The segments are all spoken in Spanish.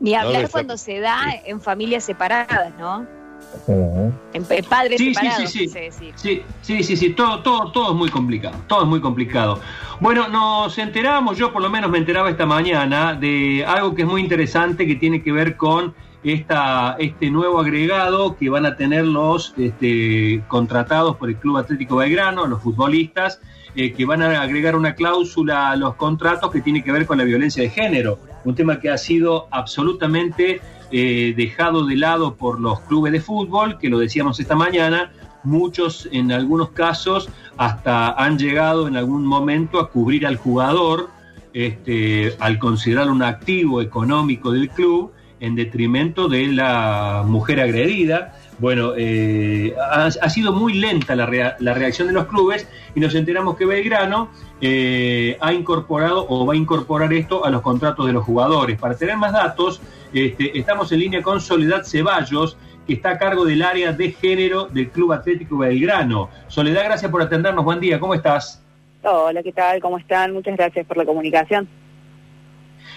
Ni hablar cuando se da en familias separadas, ¿no? En, padres sí, separados, sí, sí, sí. sí, sí, sí, sí, todo, todo, todo es muy complicado, todo es muy complicado. Bueno, nos enteramos, yo por lo menos me enteraba esta mañana de algo que es muy interesante que tiene que ver con esta, este nuevo agregado que van a tener los este, contratados por el Club Atlético Belgrano, los futbolistas, eh, que van a agregar una cláusula a los contratos que tiene que ver con la violencia de género, un tema que ha sido absolutamente eh, dejado de lado por los clubes de fútbol, que lo decíamos esta mañana, muchos en algunos casos hasta han llegado en algún momento a cubrir al jugador este, al considerar un activo económico del club en detrimento de la mujer agredida. Bueno, eh, ha, sido muy lenta la, reacción de los clubes y nos enteramos que Belgrano eh, ha incorporado o va a incorporar esto a los contratos de los jugadores. Para tener más datos, este, estamos en línea con Soledad Ceballos, que está a cargo del área de género del Club Atlético Belgrano. Soledad, gracias por atendernos. Buen día, ¿cómo estás? Hola, ¿qué tal? ¿Cómo están? Muchas gracias por la comunicación.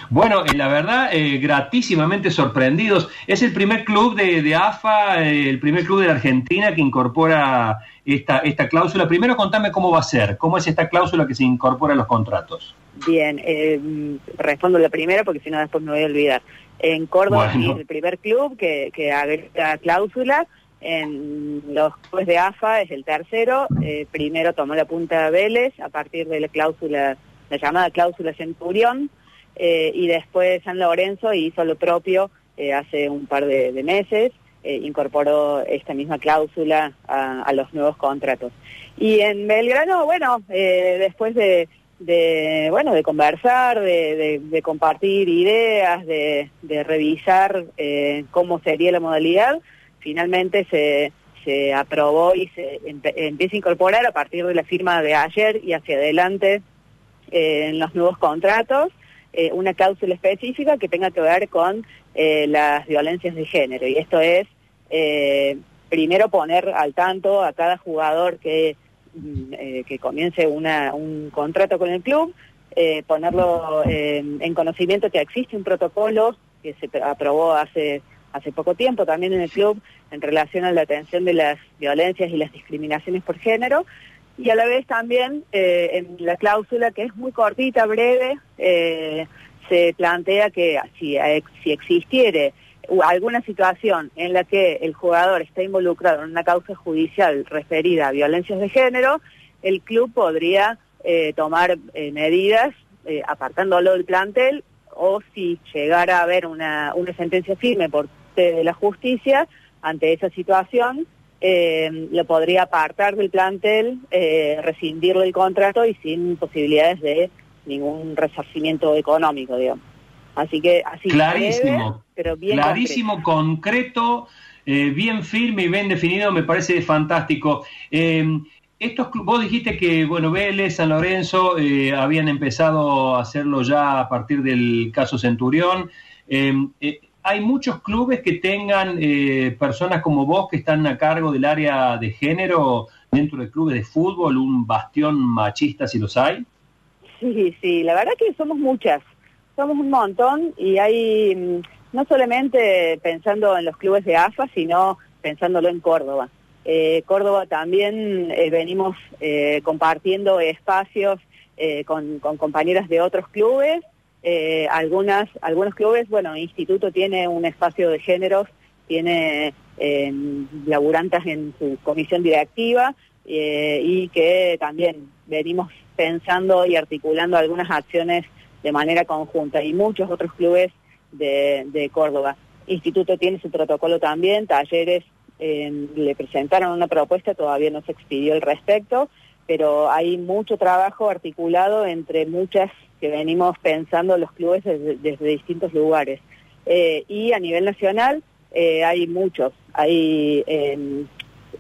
Bueno, eh, la verdad, eh, gratísimamente sorprendidos. Es el primer club de, AFA, eh, el primer club de la Argentina que incorpora esta, esta cláusula. Primero contame cómo va a ser, cómo es esta cláusula que se incorpora a los contratos. Bien, respondo la primera porque si no después me voy a olvidar. En Córdoba es el primer club que, que agrega cláusula. En los clubes de AFA es el tercero. primero tomó la punta de Vélez a partir de la cláusula, la llamada cláusula Centurión eh, y después San Lorenzo hizo lo propio eh, hace un par de, meses, eh, incorporó esta misma cláusula a, los nuevos contratos. Y en Belgrano, bueno, después de, bueno, de conversar, de, compartir ideas, de, revisar cómo sería la modalidad, finalmente se, se aprobó y se empieza a incorporar a partir de la firma de ayer y hacia adelante en los nuevos contratos. Eh, una cláusula específica que tenga que ver con eh, las violencias de género. Y esto es, eh, primero, poner al tanto a cada jugador que, mm, que comience un contrato con el club, ponerlo en conocimiento que existe un protocolo que se aprobó hace hace poco tiempo también en el club en relación a la atención de las violencias y las discriminaciones por género y a la vez también eh, en la cláusula, que es muy cortita, breve, eh, se plantea que si, si existiere alguna situación en la que el jugador está involucrado en una causa judicial referida a violencias de género, el club podría eh, tomar medidas apartándolo del plantel o si llegara a haber una, una sentencia firme por parte de la justicia ante esa situación, eh, lo podría apartar del plantel, eh, rescindirle el contrato y sin posibilidades de ningún resarcimiento económico, digamos. Así que así clarísimo, pero bien clarísimo, concreto, eh, bien firme y bien definido, me parece fantástico. Eh, estos vos dijiste que bueno Vélez, San Lorenzo habían empezado a hacerlo ya a partir del caso Centurión hay muchos clubes que tengan eh, personas como vos que están a cargo del área de género dentro de clubes de fútbol, un bastión machista si los hay. Sí, sí, la verdad que somos muchas, somos un montón y hay, mm, no solamente pensando en los clubes de AFA, sino pensándolo en Córdoba. Eh, Córdoba también eh, venimos compartiendo espacios con, con compañeras de otros clubes eh, algunas, algunos clubes, bueno, Instituto tiene un espacio de géneros, tiene eh, laburantes en su comisión directiva eh, y que también venimos pensando y articulando algunas acciones de manera conjunta y muchos otros clubes de, de Córdoba. Instituto tiene su protocolo también, talleres le presentaron una propuesta, todavía no se expidió el respecto, pero hay mucho trabajo articulado entre muchas que venimos pensando los clubes desde, distintos lugares. Eh, y a nivel nacional eh, hay muchos. Hay, em,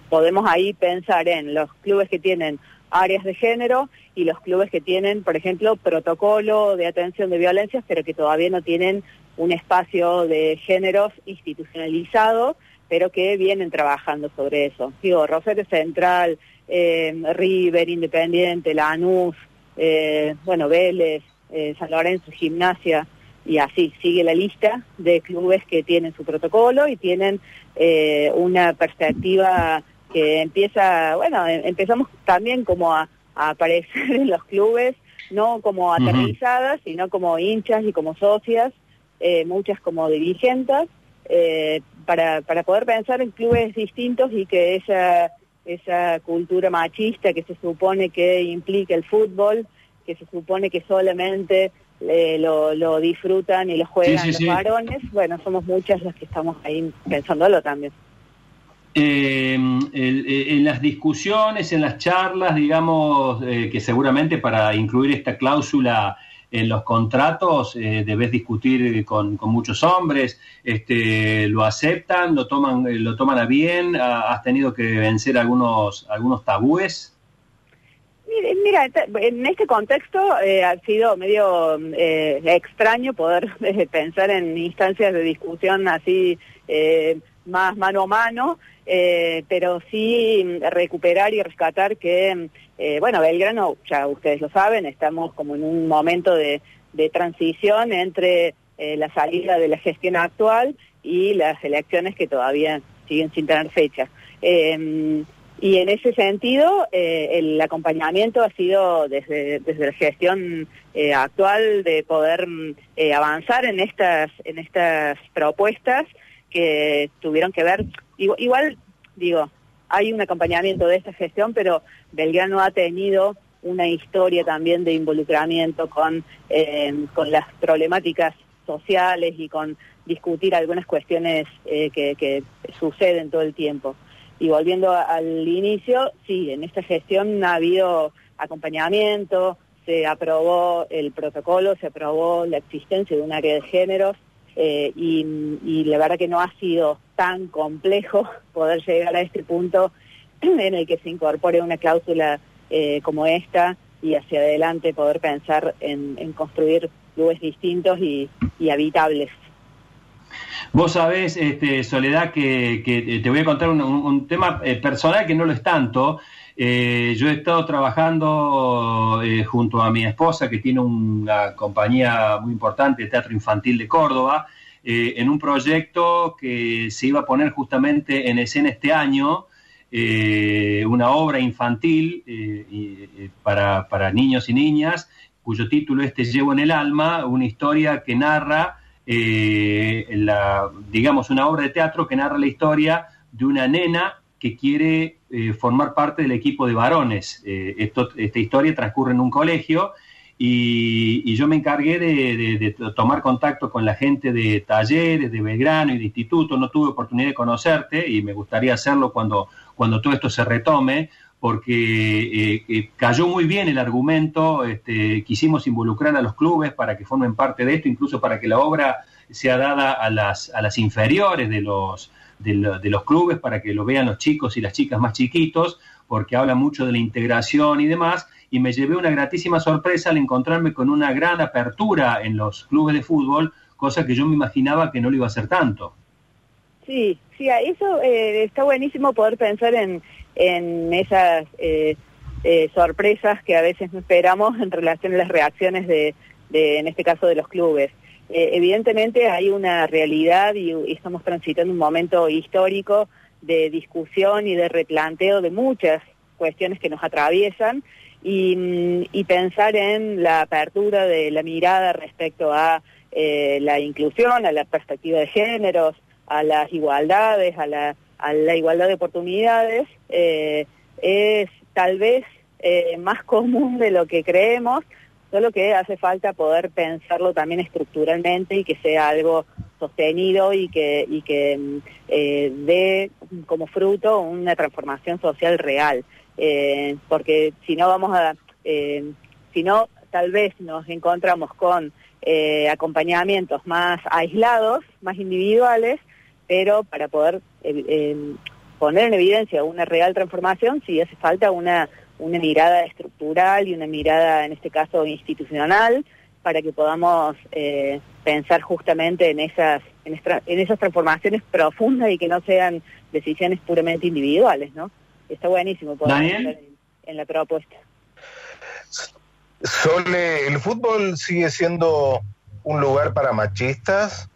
podemos ahí pensar en los clubes que tienen áreas de género y los clubes que tienen, por ejemplo, protocolo de atención de violencias, pero que todavía no tienen un espacio de géneros institucionalizado, pero que vienen trabajando sobre eso. Digo, Rosario Central, eh, River, Independiente, Lanús, eh, bueno, Vélez, eh, San Lorenzo, Gimnasia, y así sigue la lista de clubes que tienen su protocolo y tienen eh, una perspectiva que empieza, bueno, em, empezamos también como a, aparecer en los clubes, no como aterrizadas, sino como hinchas y como socias, eh, muchas como dirigentes, eh, para, para poder pensar en clubes distintos y que esa, esa cultura machista que se supone que implica el fútbol, que se supone que solamente eh, lo, lo, disfrutan y lo juegan los varones, bueno, somos muchas las que estamos ahí pensándolo también. Eh, eh, en las discusiones, en las charlas, digamos, que seguramente para incluir esta cláusula en los contratos debes discutir con, con, muchos hombres, este, lo aceptan, lo toman, lo toman a bien, has tenido que vencer algunos, algunos tabúes. Mira, en este contexto eh, ha sido medio eh, extraño poder eh, pensar en instancias de discusión así más mano a mano, pero sí recuperar y rescatar que, bueno, Belgrano, ya ustedes lo saben, estamos como en un momento de, de transición entre la salida de la gestión actual y las elecciones que todavía siguen sin tener fecha. Y en ese sentido, eh, el acompañamiento ha sido desde, desde la gestión eh, actual de poder eh, avanzar en estas, en estas propuestas que tuvieron que ver, igual, digo, hay un acompañamiento de esta gestión, pero Belgrano ha tenido una historia también de involucramiento con, con las problemáticas sociales y con discutir algunas cuestiones que, que suceden todo el tiempo. Y volviendo al inicio, sí, en esta gestión ha habido acompañamiento, se aprobó el protocolo, se aprobó la existencia de un área de géneros eh, y, la verdad que no ha sido tan complejo poder llegar a este punto en el que se incorpore una cláusula eh, como esta y hacia adelante poder pensar en, construir lugares distintos y habitables. Vos sabés, este, Soledad, que, eh, te voy a contar un, tema eh, personal que no lo es tanto. Eh, yo he estado trabajando junto a mi esposa, que tiene una compañía muy importante, Teatro Infantil de Córdoba, en un proyecto que se iba a poner justamente en escena este año, una obra infantil para, para niños y niñas, cuyo título es Te llevo en el alma, una historia que narra eh, la, digamos, una obra de teatro que narra la historia de una nena que quiere eh, formar parte del equipo de varones. Eh, esta historia transcurre en un colegio y, yo me encargué de, tomar contacto con la gente de talleres, de Belgrano y de instituto. No tuve oportunidad de conocerte y me gustaría hacerlo cuando, cuando todo esto se retome, porque eh, cayó muy bien el argumento, este, quisimos involucrar a los clubes para que formen parte de esto, incluso para que la obra sea dada a las, a las inferiores de los, de, los clubes, para que lo vean los chicos y las chicas más chiquitos, porque habla mucho de la integración y demás, y me llevé una gratísima sorpresa al encontrarme con una gran apertura en los clubes de fútbol, cosa que yo me imaginaba que no lo iba a hacer tanto. Sí, sí, eso eh, está buenísimo poder pensar en en esas eh, eh, sorpresas que a veces no esperamos en relación a las reacciones de, en este caso, de los clubes. Eh, evidentemente hay una realidad y, estamos transitando un momento histórico de discusión y de replanteo de muchas cuestiones que nos atraviesan y, mm, y pensar en la apertura de la mirada respecto a la inclusión, a la perspectiva de géneros, a las igualdades, a la a la igualdad de oportunidades eh, es tal vez eh, más común de lo que creemos, solo que hace falta poder pensarlo también estructuralmente y que sea algo sostenido y que, y que mm, eh, dé como fruto una transformación social real. porque si no vamos a, si no, tal vez nos encontramos con acompañamientos más aislados, más individuales, pero para poder eh, poner en evidencia una real transformación sí hace falta una, una mirada estructural y una mirada, en este caso, institucional, para que podamos eh, pensar justamente en esas, en, en, esas transformaciones profundas y que no sean decisiones puramente individuales, ¿no? Está buenísimo poder en, en la propuesta. Sole, el fútbol sigue siendo un lugar para machistas?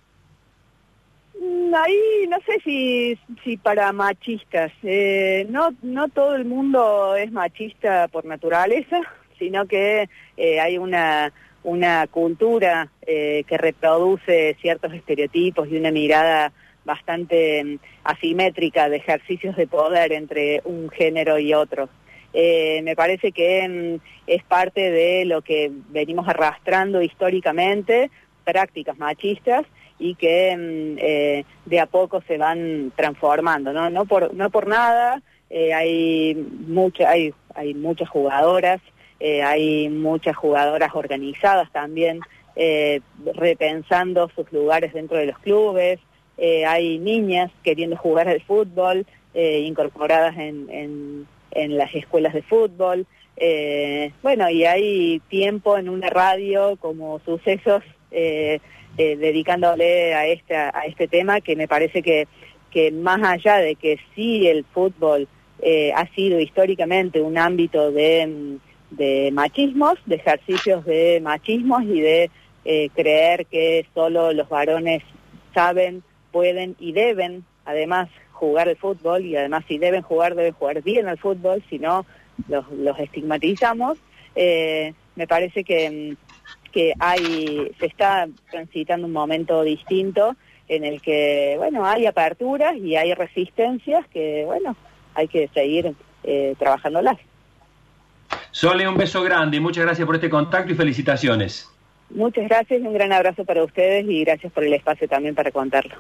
Mm, ahí no sé si, si para machistas. Eh, no, no todo el mundo es machista por naturaleza, sino que eh, hay una, una cultura eh, que reproduce ciertos estereotipos y una mirada bastante mm, asimétrica de ejercicios de poder entre un género y otro. me parece que mm, es parte de lo que venimos arrastrando históricamente, prácticas machistas, y que mm, eh, de a poco se van transformando, ¿no? No por, no por nada, eh, hay, mucha, hay, hay muchas jugadoras, eh, hay muchas jugadoras organizadas también, repensando sus lugares dentro de los clubes, hay niñas queriendo jugar al fútbol, incorporadas en, en, en, las escuelas de fútbol, bueno, y hay tiempo en una radio como sucesos eh, dedicándole a este, a este tema que me parece que, que más allá de que sí el fútbol eh, ha sido históricamente un ámbito de, de, machismos, de ejercicios de machismos y de eh, creer que solo los varones saben, pueden y deben además jugar el fútbol y además si deben jugar, deben jugar bien al fútbol, si no los, los estigmatizamos. me parece que que hay, se está transitando un momento distinto en el que, bueno, hay aperturas y hay resistencias que, bueno, hay que seguir eh, trabajándolas. Sole, un beso grande y muchas gracias por este contacto y felicitaciones. Muchas gracias y un gran abrazo para ustedes y gracias por el espacio también para contarlo.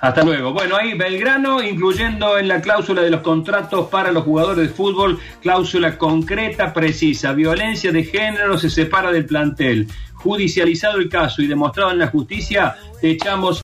Hasta luego. Bueno, ahí Belgrano, incluyendo en la cláusula de los contratos para los jugadores de fútbol, cláusula concreta, precisa. Violencia de género se separa del plantel. Judicializado el caso y demostrado en la justicia, te echamos